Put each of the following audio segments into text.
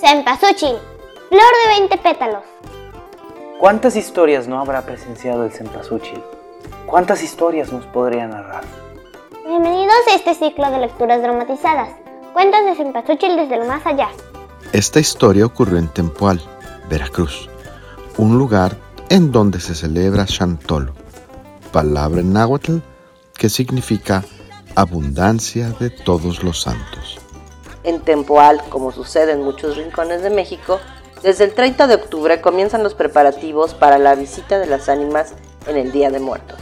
Cempasúchil, flor de 20 pétalos. ¿Cuántas historias no habrá presenciado el cempasúchil? ¿Cuántas historias nos podría narrar? Bienvenidos a este ciclo de lecturas dramatizadas. Cuentos de Cempasúchil desde el más allá. Esta historia ocurrió en Tempoal, Veracruz, un lugar en donde se celebra Chantolo, palabra en náhuatl que significa abundancia de todos los santos. En Tempoal, como sucede en muchos rincones de México, desde el 30 de octubre comienzan los preparativos para la visita de las ánimas en el Día de Muertos.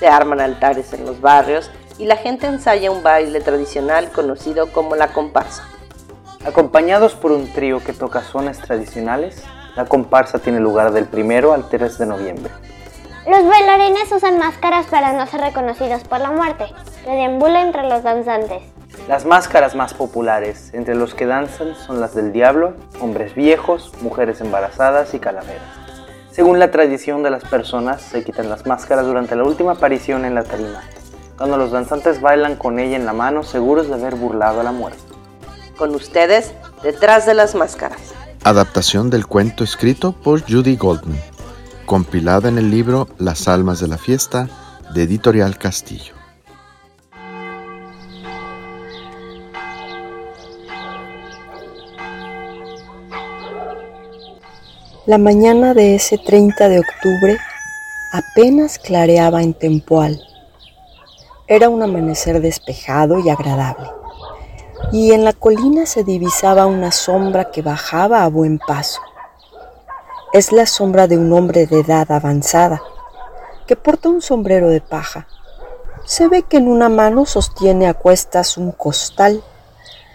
Se arman altares en los barrios y la gente ensaya un baile tradicional conocido como la comparsa. Acompañados por un trío que toca zonas tradicionales, la comparsa tiene lugar del 1 al 3 de noviembre. Los bailarines usan máscaras para no ser reconocidos por la muerte, que deambula entre los danzantes. Las máscaras más populares entre los que danzan son las del diablo, hombres viejos, mujeres embarazadas y calaveras. Según la tradición de las personas, se quitan las máscaras durante la última aparición en la tarima, cuando los danzantes bailan con ella en la mano seguros de haber burlado a la muerte. Con ustedes, detrás de las máscaras. Adaptación del cuento escrito por Judy Goldman, compilada en el libro Las Almas de la Fiesta de Editorial Castillo. La mañana de ese 30 de octubre apenas clareaba en Tempoal. Era un amanecer despejado y agradable, y en la colina se divisaba una sombra que bajaba a buen paso. Es la sombra de un hombre de edad avanzada, que porta un sombrero de paja. Se ve que en una mano sostiene a cuestas un costal,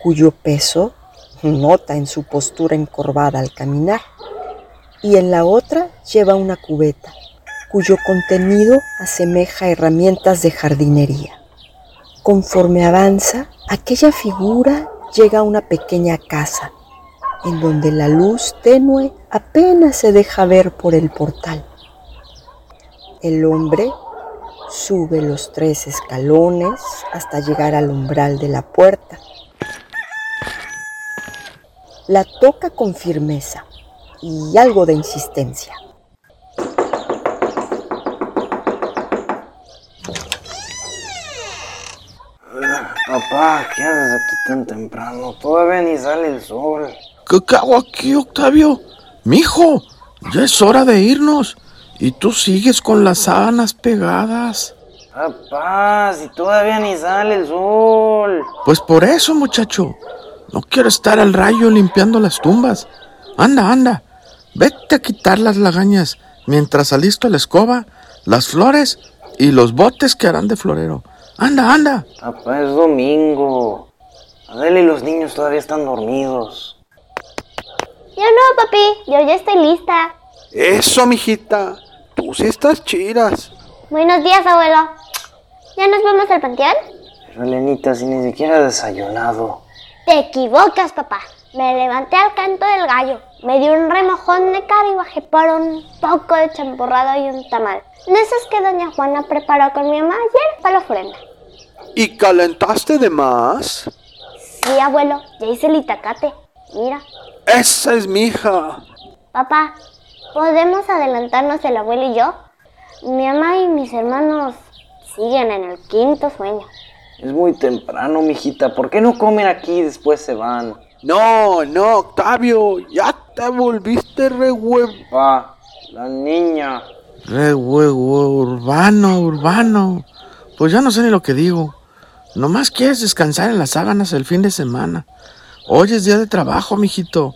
cuyo peso nota en su postura encorvada al caminar y en la otra lleva una cubeta, cuyo contenido asemeja herramientas de jardinería. Conforme avanza, aquella figura llega a una pequeña casa, en donde la luz tenue apenas se deja ver por el portal. El hombre sube los tres escalones hasta llegar al umbral de la puerta. La toca con firmeza y algo de insistencia. Papá, ¿qué haces aquí tan temprano? Todavía ni sale el sol. ¿Qué hago aquí, Octavio? Mijo, ya es hora de irnos. Y tú sigues con las sábanas pegadas. Papá, si todavía ni sale el sol. Pues por eso, muchacho. No quiero estar al rayo limpiando las tumbas. Anda, anda. A quitar las lagañas mientras alisto la escoba, las flores y los botes que harán de florero. Anda, anda. Papá, es domingo. Adela y los niños todavía están dormidos. Yo no, papi, yo ya estoy lista. Eso, mijita. Tú sí estás chiras. Buenos días, abuelo. ¿Ya nos vamos al panteón? Pero Elenita, si ni siquiera he desayunado. Te equivocas, papá. Me levanté al canto del gallo, me di un remojón de cara y bajé por un poco de champurrado y un tamal. De esos que doña Juana preparó con mi mamá ayer para la ofrenda. ¿Y calentaste de más? Sí, abuelo, ya hice el itacate. Mira. Esa es mi hija. Papá, ¿podemos adelantarnos el abuelo y yo? Mi mamá y mis hermanos siguen en el quinto sueño. Es muy temprano, mijita. ¿Por qué no comen aquí y después se van? No, no, Octavio, ya te volviste re Pa, la niña. Re urbano, urbano. Pues ya no sé ni lo que digo. Nomás quieres descansar en las sábanas el fin de semana. Hoy es día de trabajo, mijito.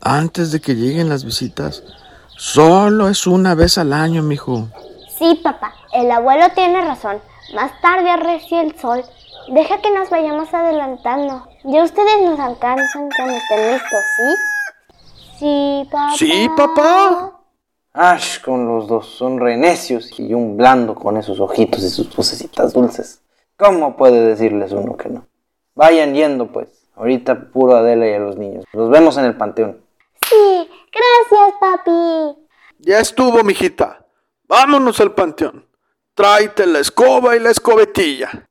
Antes de que lleguen las visitas. Solo es una vez al año, mijo. Sí, papá. El abuelo tiene razón. Más tarde arrecia el sol. Deja que nos vayamos adelantando. Ya ustedes nos alcanzan cuando estén listos, ¿sí? Sí, papá. Sí, papá. Ash con los dos, son renecios y un blando con esos ojitos y sus vocecitas dulces. ¿Cómo puede decirles uno que no? Vayan yendo, pues. Ahorita puro Adela y a los niños. Los vemos en el panteón. Sí, gracias, papi. Ya estuvo, mijita. Vámonos al panteón. Tráete la escoba y la escobetilla.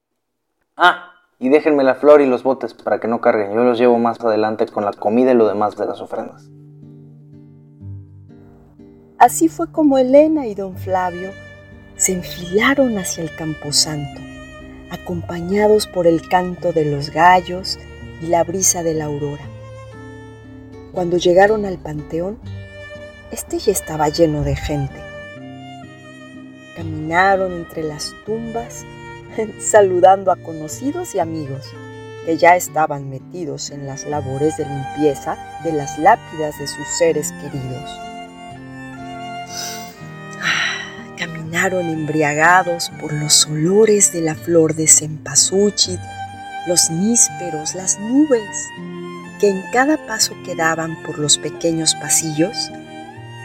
Ah, Y déjenme la flor y los botes para que no carguen. Yo los llevo más adelante con la comida y lo demás de las ofrendas. Así fue como Elena y don Flavio se enfilaron hacia el camposanto, acompañados por el canto de los gallos y la brisa de la aurora. Cuando llegaron al panteón, este ya estaba lleno de gente. Caminaron entre las tumbas saludando a conocidos y amigos que ya estaban metidos en las labores de limpieza de las lápidas de sus seres queridos. Ah, caminaron embriagados por los olores de la flor de cempasúchil, los nísperos, las nubes, que en cada paso que daban por los pequeños pasillos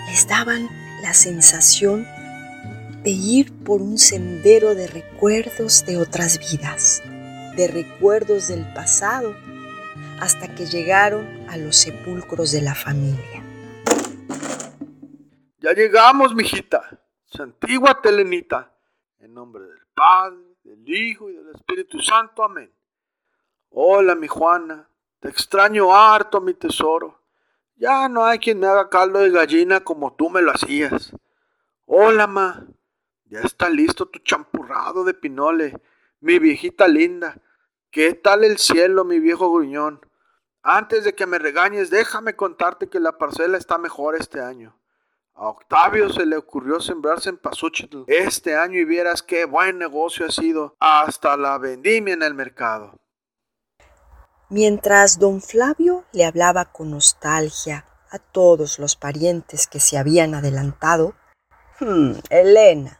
les daban la sensación de ir por un sendero de recuerdos de otras vidas, de recuerdos del pasado, hasta que llegaron a los sepulcros de la familia. Ya llegamos, mijita. Santigua Telenita. En nombre del Padre, del Hijo y del Espíritu Santo. Amén. Hola, mi Juana. Te extraño harto, mi tesoro. Ya no hay quien me haga caldo de gallina como tú me lo hacías. Hola, ma. Ya está listo tu champurrado de pinole, mi viejita linda. ¿Qué tal el cielo, mi viejo gruñón? Antes de que me regañes, déjame contarte que la parcela está mejor este año. A Octavio se le ocurrió sembrarse en Pasuchitl este año y vieras qué buen negocio ha sido. Hasta la vendimia en el mercado. Mientras don Flavio le hablaba con nostalgia a todos los parientes que se habían adelantado, hmm, Elena,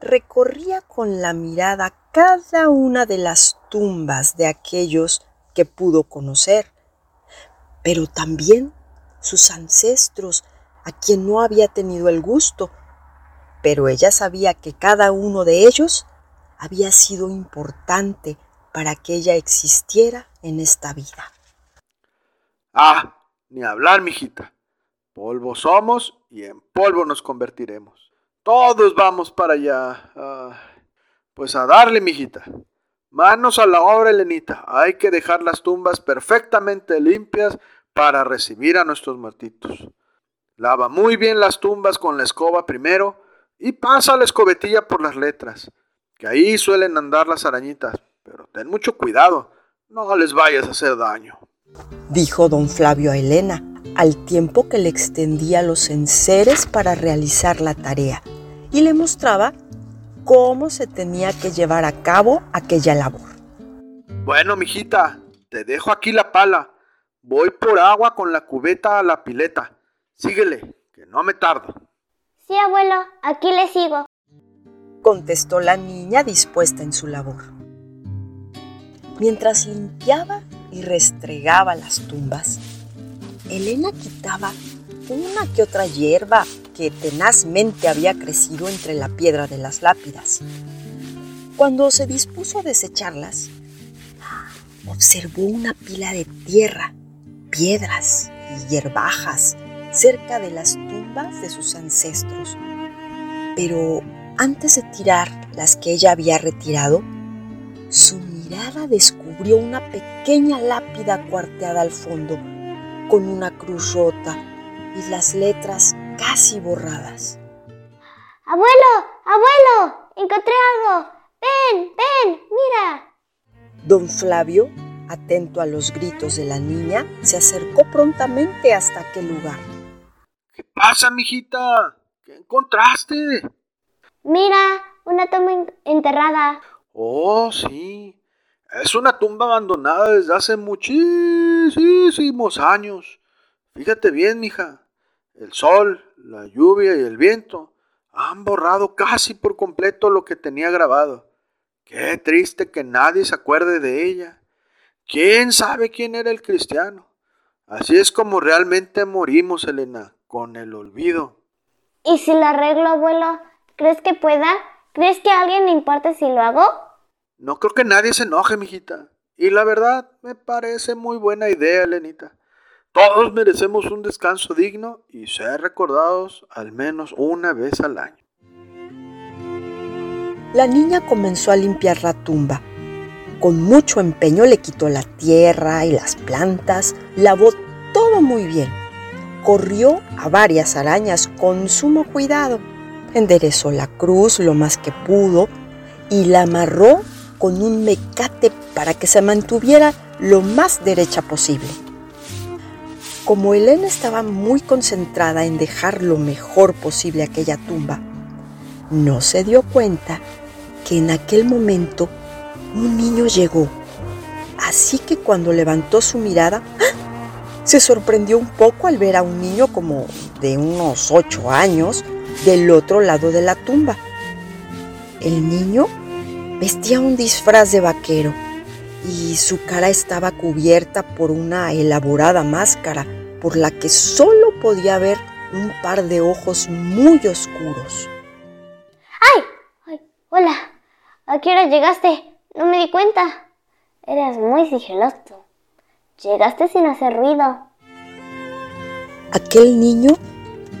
recorría con la mirada cada una de las tumbas de aquellos que pudo conocer, pero también sus ancestros a quien no había tenido el gusto, pero ella sabía que cada uno de ellos había sido importante para que ella existiera en esta vida. Ah, ni hablar, mijita. Polvo somos y en polvo nos convertiremos. Todos vamos para allá. Pues a darle, mijita. Manos a la obra, Elenita. Hay que dejar las tumbas perfectamente limpias para recibir a nuestros muertitos. Lava muy bien las tumbas con la escoba primero y pasa la escobetilla por las letras, que ahí suelen andar las arañitas. Pero ten mucho cuidado, no les vayas a hacer daño. Dijo don Flavio a Elena, al tiempo que le extendía los enseres para realizar la tarea y le mostraba cómo se tenía que llevar a cabo aquella labor. Bueno, mijita, te dejo aquí la pala. Voy por agua con la cubeta a la pileta. Síguele, que no me tardo. Sí, abuelo, aquí le sigo. Contestó la niña dispuesta en su labor. Mientras limpiaba y restregaba las tumbas, Elena quitaba una que otra hierba que tenazmente había crecido entre la piedra de las lápidas. Cuando se dispuso a desecharlas, observó una pila de tierra, piedras y hierbajas cerca de las tumbas de sus ancestros. Pero antes de tirar las que ella había retirado, su mirada descubrió una pequeña lápida cuarteada al fondo con una cruz rota y las letras casi borradas. Abuelo, abuelo, encontré algo. Ven, ven, mira. Don Flavio, atento a los gritos de la niña, se acercó prontamente hasta aquel lugar. ¿Qué pasa, mijita? ¿Qué encontraste? Mira, una tumba enterrada. Oh, sí. Es una tumba abandonada desde hace muchísimos años. Fíjate bien, mija. El sol, la lluvia y el viento han borrado casi por completo lo que tenía grabado. Qué triste que nadie se acuerde de ella. ¿Quién sabe quién era el cristiano? Así es como realmente morimos, Elena, con el olvido. ¿Y si lo arreglo, abuelo? ¿Crees que pueda? ¿Crees que alguien le importe si lo hago? No creo que nadie se enoje, mijita. Y la verdad, me parece muy buena idea, Lenita. Todos merecemos un descanso digno y ser recordados al menos una vez al año. La niña comenzó a limpiar la tumba, Con mucho empeño le quitó la tierra y las plantas, lavó todo muy bien. Corrió a varias arañas con sumo cuidado. Enderezó la cruz lo más que pudo y la amarró con un mecate para que se mantuviera lo más derecha posible. Como Elena estaba muy concentrada en dejar lo mejor posible aquella tumba, no se dio cuenta que en aquel momento un niño llegó. Así que cuando levantó su mirada, ¡ah! se sorprendió un poco al ver a un niño como de unos ocho años del otro lado de la tumba. El niño vestía un disfraz de vaquero y su cara estaba cubierta por una elaborada máscara por la que solo podía ver un par de ojos muy oscuros. ¡Ay! ¡Ay! ¡Hola! ¿A qué hora llegaste? No me di cuenta. Eres muy sigiloso. Llegaste sin hacer ruido. Aquel niño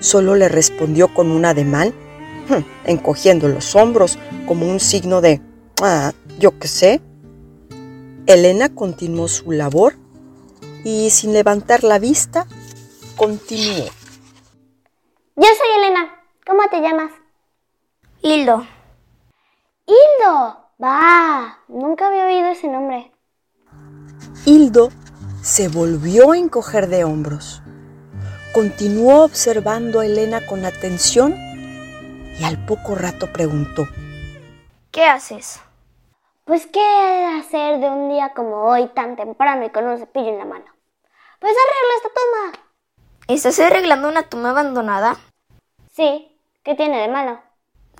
solo le respondió con un ademán, hm, encogiendo los hombros como un signo de, ah, yo qué sé. Elena continuó su labor y sin levantar la vista, continuó. Yo soy Elena. ¿Cómo te llamas? Hildo. Hildo. Va, nunca había oído ese nombre. Hildo se volvió a encoger de hombros. Continuó observando a Elena con atención y al poco rato preguntó. ¿Qué haces? Pues, ¿qué hacer de un día como hoy, tan temprano y con un cepillo en la mano? Pues arreglo esta tumba. ¿Estás arreglando una tumba abandonada? Sí, ¿qué tiene de malo?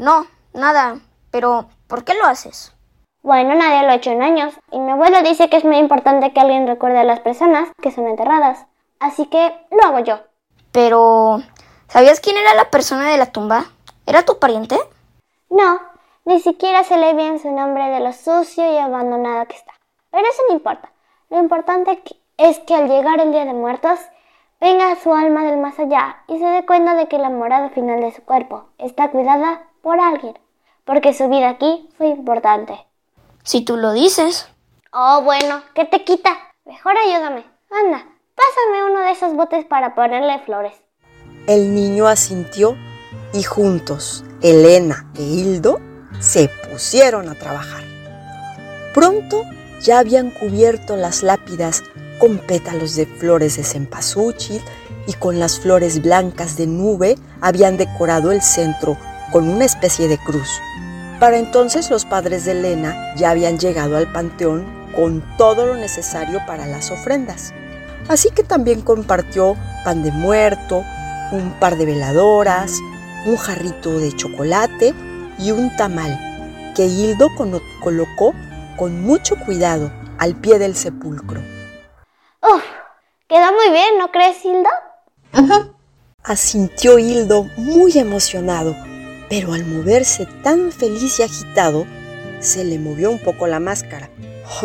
No, nada. Pero, ¿por qué lo haces? Bueno, nadie lo ha hecho en años, y mi abuelo dice que es muy importante que alguien recuerde a las personas que son enterradas. Así que lo hago yo. Pero, ¿sabías quién era la persona de la tumba? ¿Era tu pariente? No, ni siquiera se lee bien su nombre de lo sucio y abandonado que está. Pero eso no importa. Lo importante es que al llegar el Día de Muertos, venga su alma del más allá y se dé cuenta de que la morada final de su cuerpo está cuidada por alguien, porque su vida aquí fue importante. Si tú lo dices. Oh, bueno, ¿qué te quita? Mejor ayúdame. Anda, pásame uno de esos botes para ponerle flores. El niño asintió y juntos, Elena e Hildo se pusieron a trabajar. Pronto ya habían cubierto las lápidas con pétalos de flores de cempasúchil y con las flores blancas de nube habían decorado el centro con una especie de cruz. Para entonces los padres de Elena ya habían llegado al panteón con todo lo necesario para las ofrendas. Así que también compartió pan de muerto, un par de veladoras, un jarrito de chocolate y un tamal que Hildo colocó con mucho cuidado al pie del sepulcro. ¡Uf! Quedó muy bien, ¿no crees, Hildo? Ajá. Asintió Hildo muy emocionado, pero al moverse tan feliz y agitado, se le movió un poco la máscara,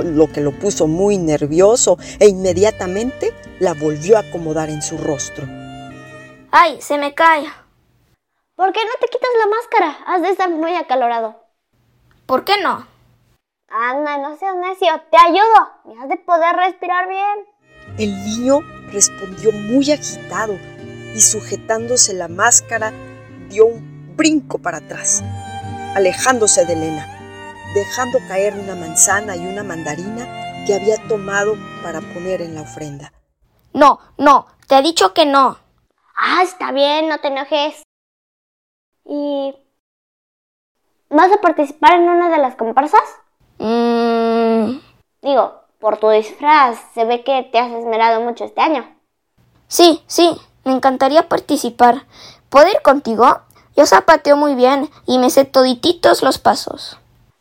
lo que lo puso muy nervioso e inmediatamente la volvió a acomodar en su rostro. ¡Ay, se me cae! ¿Por qué no te quitas la máscara? Has de estar muy acalorado. ¿Por qué no? Anda, no seas necio, te ayudo. Y has de poder respirar bien. El niño respondió muy agitado y sujetándose la máscara dio un brinco para atrás, alejándose de Elena, dejando caer una manzana y una mandarina que había tomado para poner en la ofrenda. No, no, te he dicho que no. Ah, está bien, no te enojes. ¿Y vas a participar en una de las comparsas? Mmm... Digo, por tu disfraz, se ve que te has esmerado mucho este año. Sí, sí, me encantaría participar. ¿Puedo ir contigo? Yo zapateo muy bien y me sé todititos los pasos.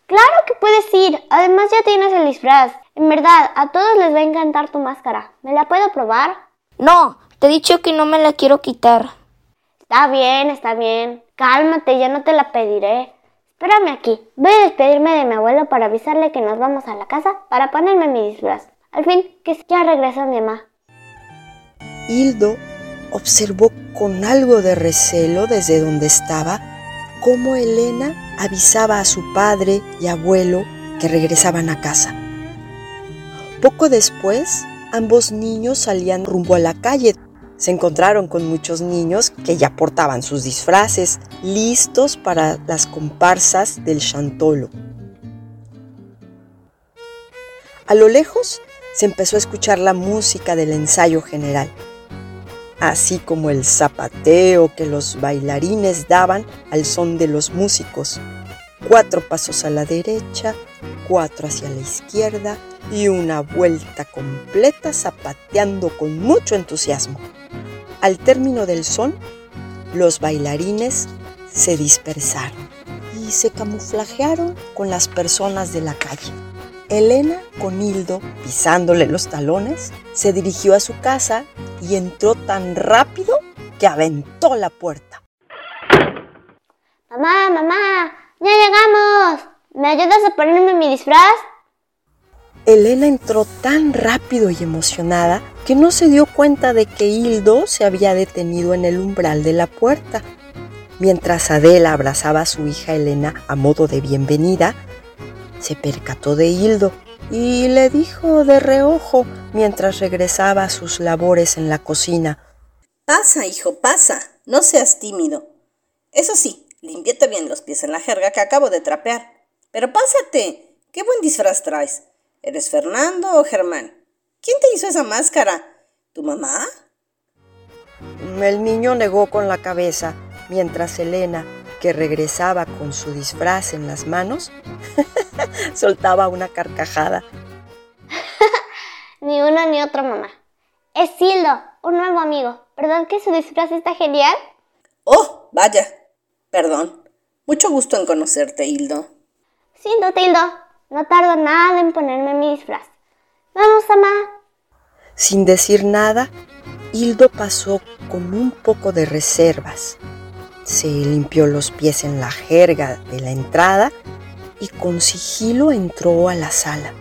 Claro que puedes ir. Además ya tienes el disfraz. En verdad, a todos les va a encantar tu máscara. ¿Me la puedo probar? No, te he dicho que no me la quiero quitar. Está bien, está bien. Cálmate, ya no te la pediré. Espérame aquí. Voy a despedirme de mi abuelo para avisarle que nos vamos a la casa para ponerme mi disfraz. Al fin, que ya regresó mi mamá. Hildo observó con algo de recelo desde donde estaba cómo Elena avisaba a su padre y abuelo que regresaban a casa. Poco después, ambos niños salían rumbo a la calle. Se encontraron con muchos niños que ya portaban sus disfraces, listos para las comparsas del chantolo. A lo lejos se empezó a escuchar la música del ensayo general, así como el zapateo que los bailarines daban al son de los músicos. Cuatro pasos a la derecha, cuatro hacia la izquierda y una vuelta completa zapateando con mucho entusiasmo. Al término del son, los bailarines se dispersaron y se camuflajearon con las personas de la calle. Elena, con Hildo pisándole los talones, se dirigió a su casa y entró tan rápido que aventó la puerta. Mamá, mamá, ya llegamos. ¿Me ayudas a ponerme mi disfraz? Elena entró tan rápido y emocionada que no se dio cuenta de que Hildo se había detenido en el umbral de la puerta. Mientras Adela abrazaba a su hija Elena a modo de bienvenida, se percató de Hildo y le dijo de reojo mientras regresaba a sus labores en la cocina. Pasa, hijo, pasa. No seas tímido. Eso sí, limpiate bien los pies en la jerga que acabo de trapear. Pero pásate. Qué buen disfraz traes. ¿Eres Fernando o Germán? ¿Quién te hizo esa máscara? ¿Tu mamá? El niño negó con la cabeza mientras Elena, que regresaba con su disfraz en las manos, soltaba una carcajada. ni uno ni otro, mamá. Es Hildo, un nuevo amigo. ¿Perdón que su disfraz está genial? Oh, vaya. Perdón. Mucho gusto en conocerte, Hildo. Siento, Hildo. No tardo nada en ponerme mi disfraz. Vamos, mamá. Sin decir nada, Hildo pasó con un poco de reservas. Se limpió los pies en la jerga de la entrada y con sigilo entró a la sala.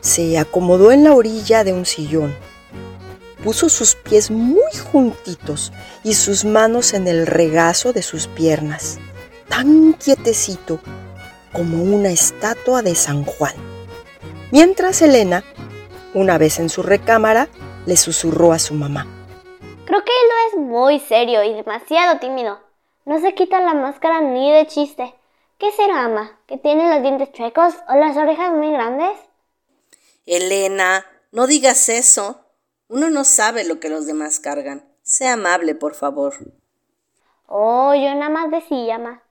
Se acomodó en la orilla de un sillón. Puso sus pies muy juntitos y sus manos en el regazo de sus piernas, tan quietecito como una estatua de San Juan. Mientras Elena, una vez en su recámara, le susurró a su mamá. Creo que él no es muy serio y demasiado tímido. No se quita la máscara ni de chiste. ¿Qué será, ama? ¿Que tiene los dientes chuecos o las orejas muy grandes? Elena, no digas eso. Uno no sabe lo que los demás cargan. Sea amable, por favor. Oh, yo nada más decía, ma.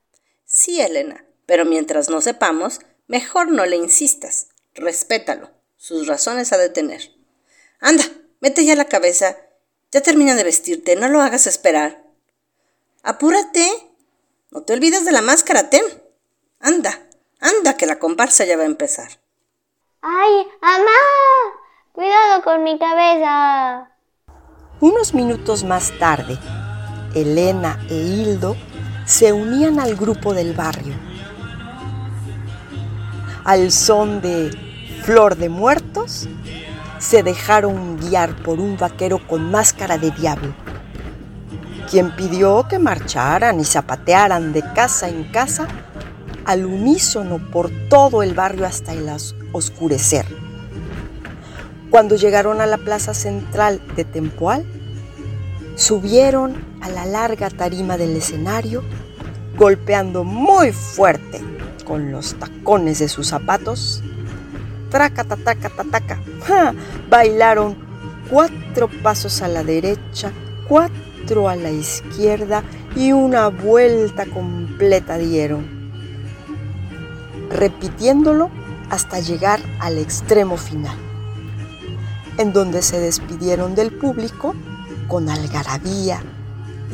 Sí, Elena, pero mientras no sepamos, mejor no le insistas. Respétalo. Sus razones ha de tener. Anda, mete ya la cabeza. Ya termina de vestirte, no lo hagas esperar. Apúrate. No te olvides de la máscara, ten. Anda, anda, que la comparsa ya va a empezar. ¡Ay, mamá! Cuidado con mi cabeza. Unos minutos más tarde, Elena e Hildo se unían al grupo del barrio. Al son de Flor de Muertos, se dejaron guiar por un vaquero con máscara de diablo, quien pidió que marcharan y zapatearan de casa en casa al unísono por todo el barrio hasta el oscurecer. Cuando llegaron a la plaza central de Tempoal, subieron a la larga tarima del escenario, golpeando muy fuerte con los tacones de sus zapatos. Traca, taca, taca, Bailaron cuatro pasos a la derecha, cuatro a la izquierda y una vuelta completa dieron repitiéndolo hasta llegar al extremo final, en donde se despidieron del público con algarabía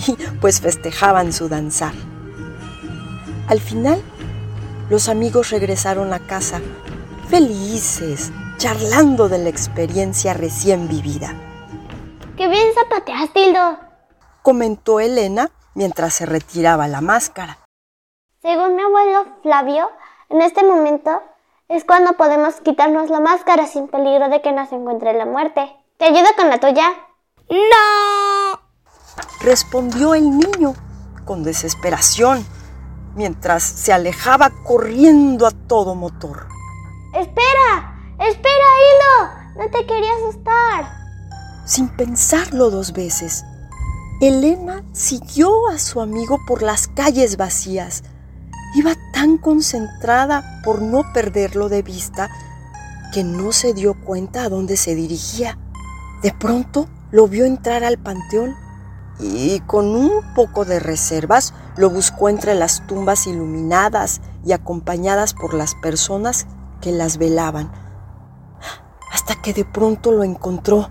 y pues festejaban su danzar. Al final, los amigos regresaron a casa felices, charlando de la experiencia recién vivida. ¡Qué bien zapateaste, Tildo! comentó Elena mientras se retiraba la máscara. Según mi abuelo Flavio, en este momento es cuando podemos quitarnos la máscara sin peligro de que nos encuentre la muerte. ¿Te ayudo con la tuya? ¡No! Respondió el niño con desesperación mientras se alejaba corriendo a todo motor. ¡Espera! ¡Espera, Hilo! No te quería asustar. Sin pensarlo dos veces, Elena siguió a su amigo por las calles vacías. Iba tan concentrada por no perderlo de vista que no se dio cuenta a dónde se dirigía. De pronto lo vio entrar al panteón y con un poco de reservas lo buscó entre las tumbas iluminadas y acompañadas por las personas que las velaban, hasta que de pronto lo encontró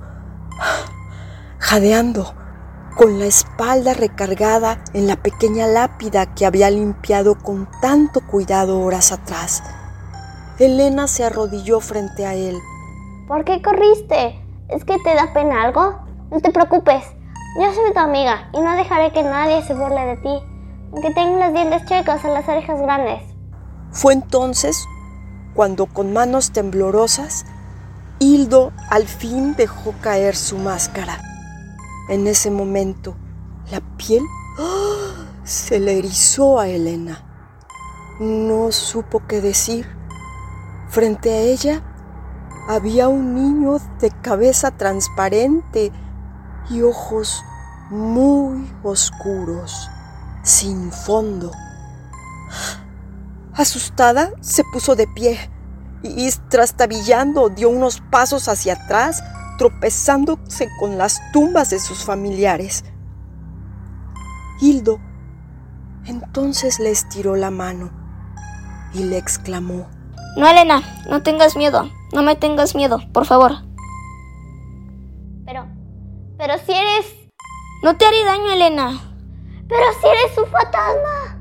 jadeando, con la espalda recargada en la pequeña lápida que había limpiado con tanto cuidado horas atrás. Elena se arrodilló frente a él. ¿Por qué corriste? ¿Es que te da pena algo? No te preocupes, yo soy tu amiga y no dejaré que nadie se burle de ti, aunque tengo los dientes chuecos en las orejas grandes. Fue entonces cuando con manos temblorosas, Hildo al fin dejó caer su máscara. En ese momento, la piel ¡ah! se le erizó a Elena. No supo qué decir. Frente a ella había un niño de cabeza transparente y ojos muy oscuros, sin fondo. Asustada, se puso de pie y, trastabillando, dio unos pasos hacia atrás, tropezándose con las tumbas de sus familiares. Hildo entonces le estiró la mano y le exclamó, No, Elena, no tengas miedo, no me tengas miedo, por favor. Pero, pero si eres... No te haré daño, Elena. Pero si eres su fantasma.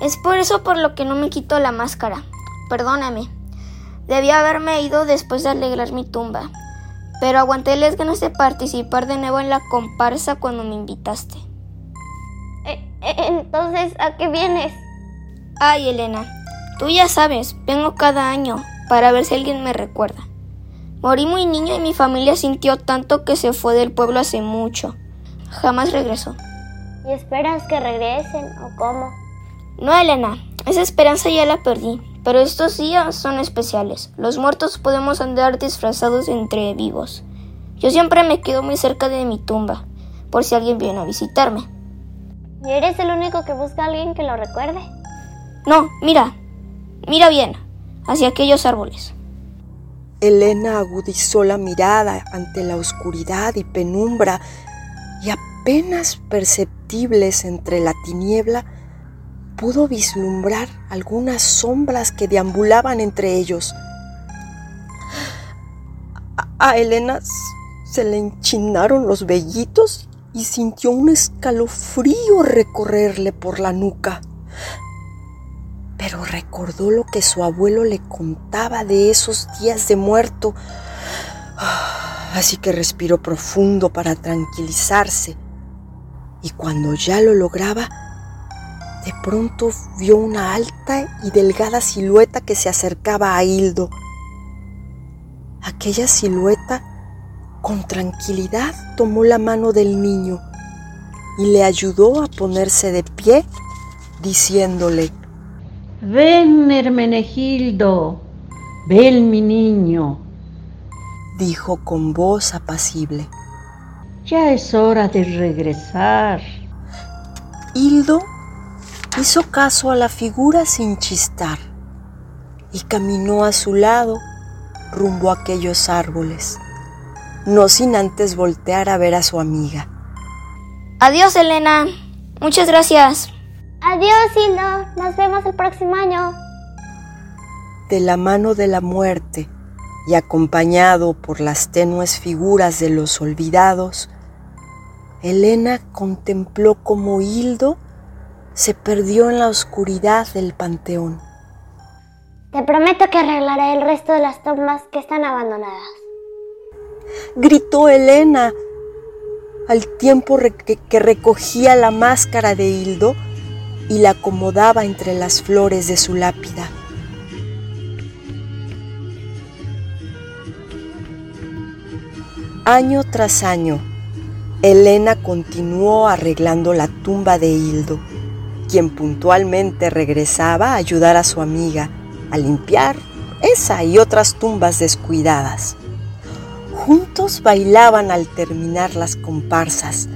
Es por eso por lo que no me quito la máscara. Perdóname. Debía haberme ido después de alegrar mi tumba. Pero aguanté las ganas de participar de nuevo en la comparsa cuando me invitaste. Eh, eh, entonces, ¿a qué vienes? Ay, Elena, tú ya sabes, vengo cada año para ver si alguien me recuerda. Morí muy niño y mi familia sintió tanto que se fue del pueblo hace mucho. Jamás regresó. ¿Y esperas que regresen o cómo? No, Elena, esa esperanza ya la perdí. Pero estos días son especiales. Los muertos podemos andar disfrazados entre vivos. Yo siempre me quedo muy cerca de mi tumba, por si alguien viene a visitarme. ¿Y eres el único que busca a alguien que lo recuerde? No, mira, mira bien, hacia aquellos árboles. Elena agudizó la mirada ante la oscuridad y penumbra y apenas perceptibles entre la tiniebla, pudo vislumbrar algunas sombras que deambulaban entre ellos. A, Elena se le enchinaron los vellitos y sintió un escalofrío recorrerle por la nuca. Pero recordó lo que su abuelo le contaba de esos días de muerto. Así que respiró profundo para tranquilizarse. Y cuando ya lo lograba, de pronto vio una alta y delgada silueta que se acercaba a Hildo. Aquella silueta con tranquilidad tomó la mano del niño y le ayudó a ponerse de pie, diciéndole, Ven, Hermenegildo, ven mi niño, dijo con voz apacible. Ya es hora de regresar. Hildo hizo caso a la figura sin chistar y caminó a su lado rumbo a aquellos árboles, no sin antes voltear a ver a su amiga. Adiós, Elena. Muchas gracias. Adiós, Hildo. Nos vemos el próximo año. De la mano de la muerte y acompañado por las tenues figuras de los olvidados, Elena contempló como Hildo se perdió en la oscuridad del panteón. Te prometo que arreglaré el resto de las tumbas que están abandonadas. Gritó Elena al tiempo que recogía la máscara de Hildo y la acomodaba entre las flores de su lápida. Año tras año, Elena continuó arreglando la tumba de Hildo quien puntualmente regresaba a ayudar a su amiga a limpiar esa y otras tumbas descuidadas. Juntos bailaban al terminar las comparsas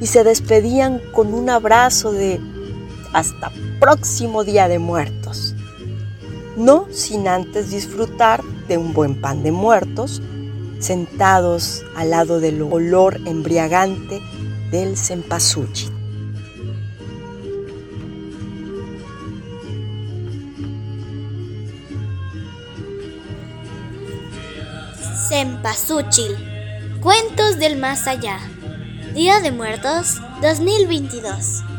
y se despedían con un abrazo de hasta próximo día de muertos. No sin antes disfrutar de un buen pan de muertos, sentados al lado del olor embriagante del cempasúchil. Cempasúchil. Cuentos del más allá. Día de Muertos 2022.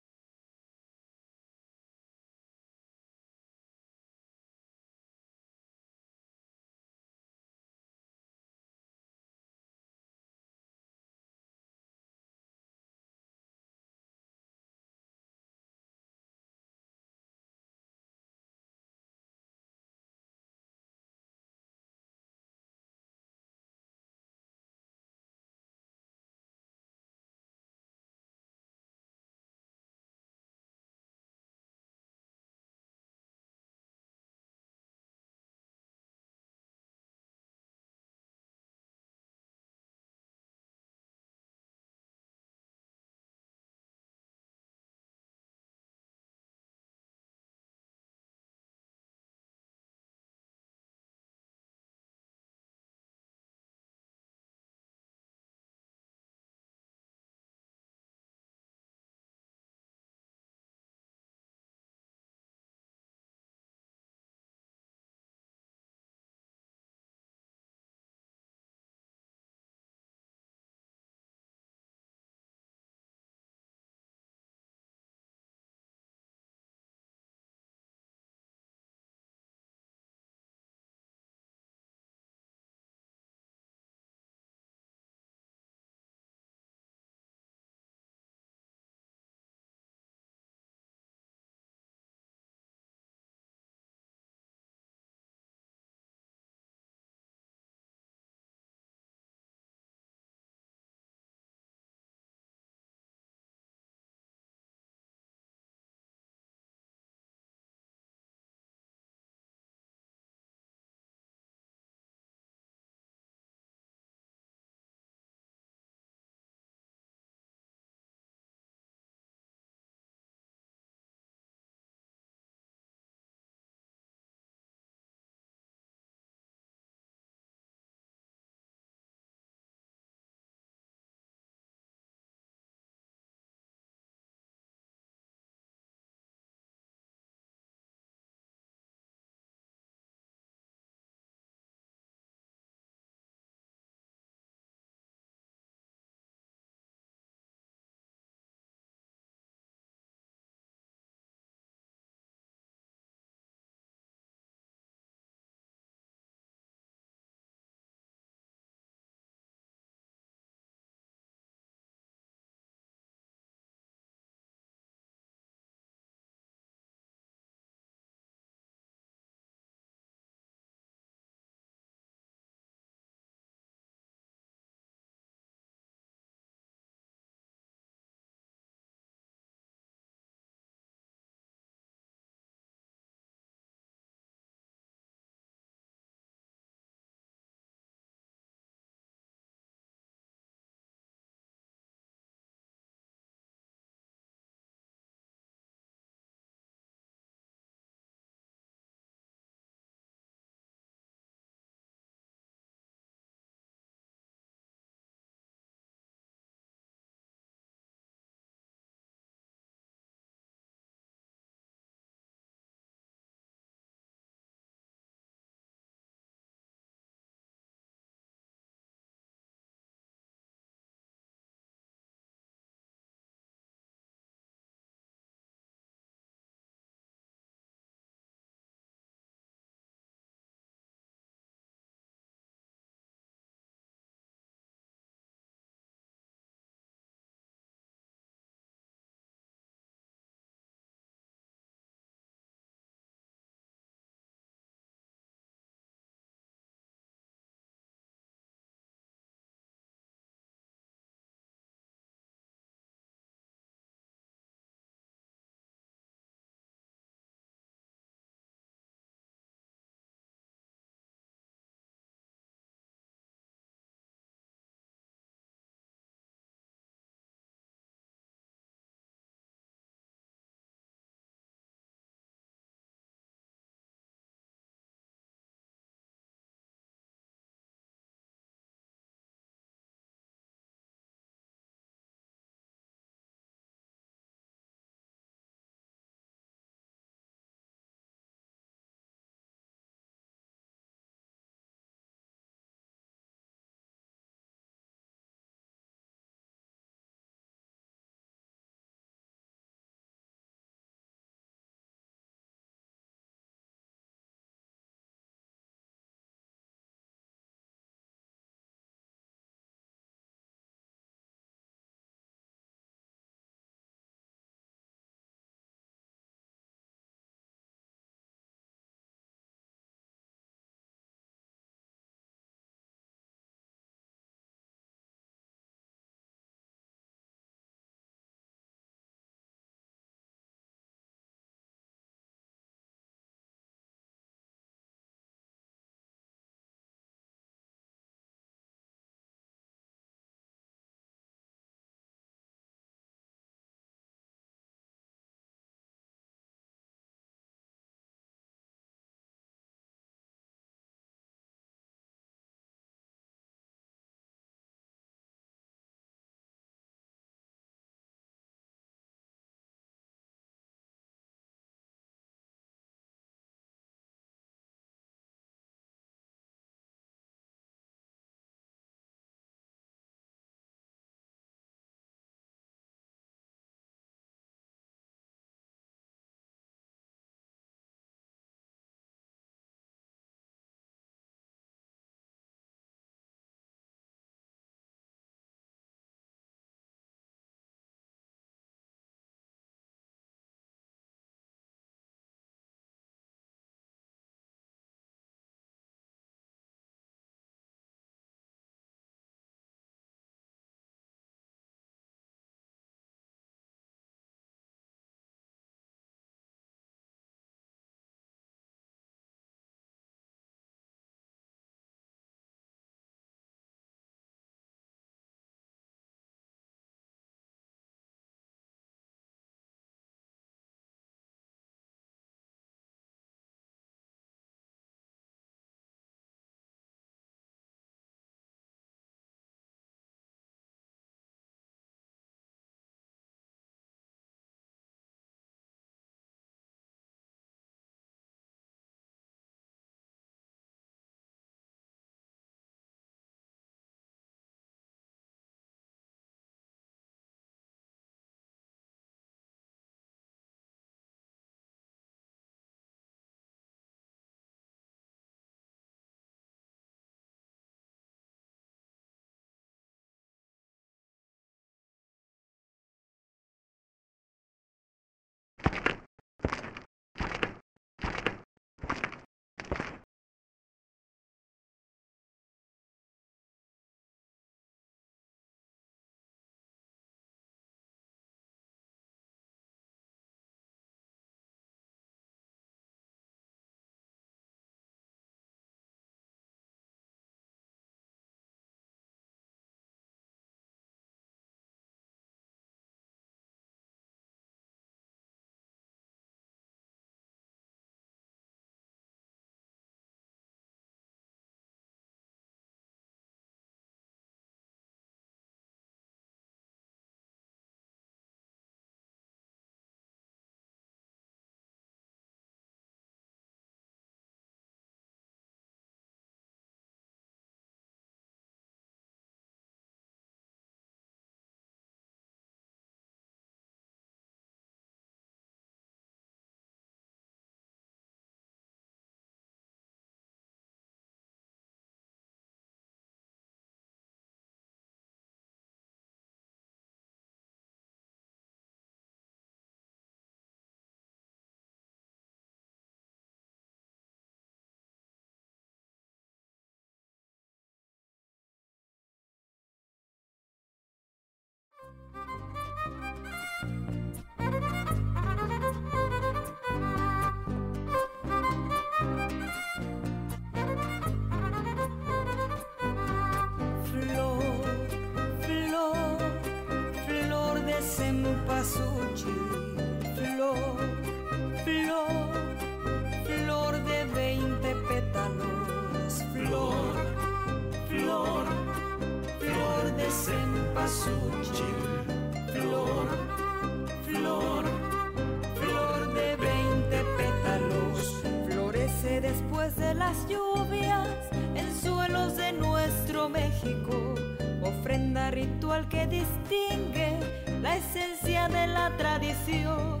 Ritual que distingue la esencia de la tradición.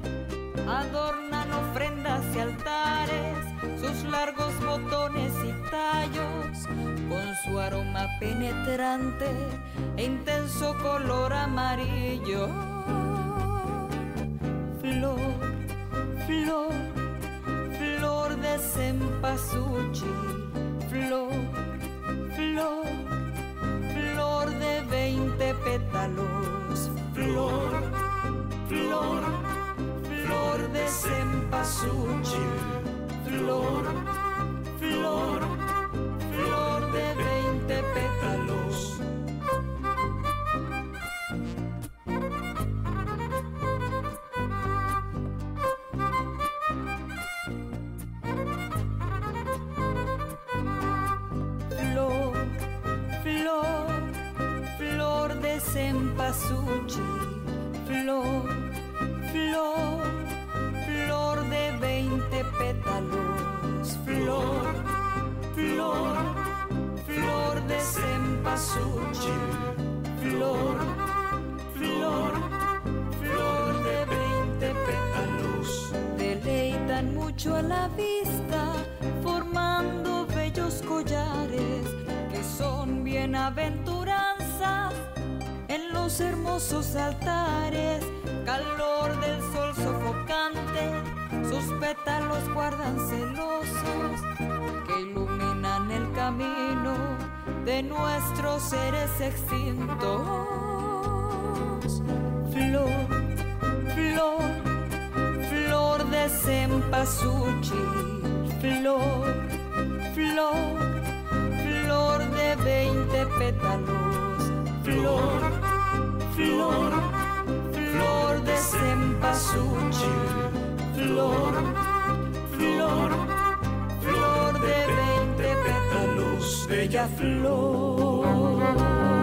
Adornan ofrendas y altares, sus largos botones y tallos, con su aroma penetrante e intenso color amarillo. Flor, flor, flor de cempasúchil, cempasúchil, flor, flor, flor de veinte pétalos, flor, flor, flor de cempasúchil, flor, flor, flor de veinte pétalos. Deleitan mucho a la vista, formando bellos collares que son bienaventuranzas en los hermosos altares, calor del sol sofocante, sus pétalos guardan celosos que iluminan el camino de nuestros seres extintos. Flor, flor, flor de cempasúchil, flor, flor, flor de veinte pétalos, flor, flor, flor de cempasúchil, flor, flor, flor de veinte pétalos, bella flor.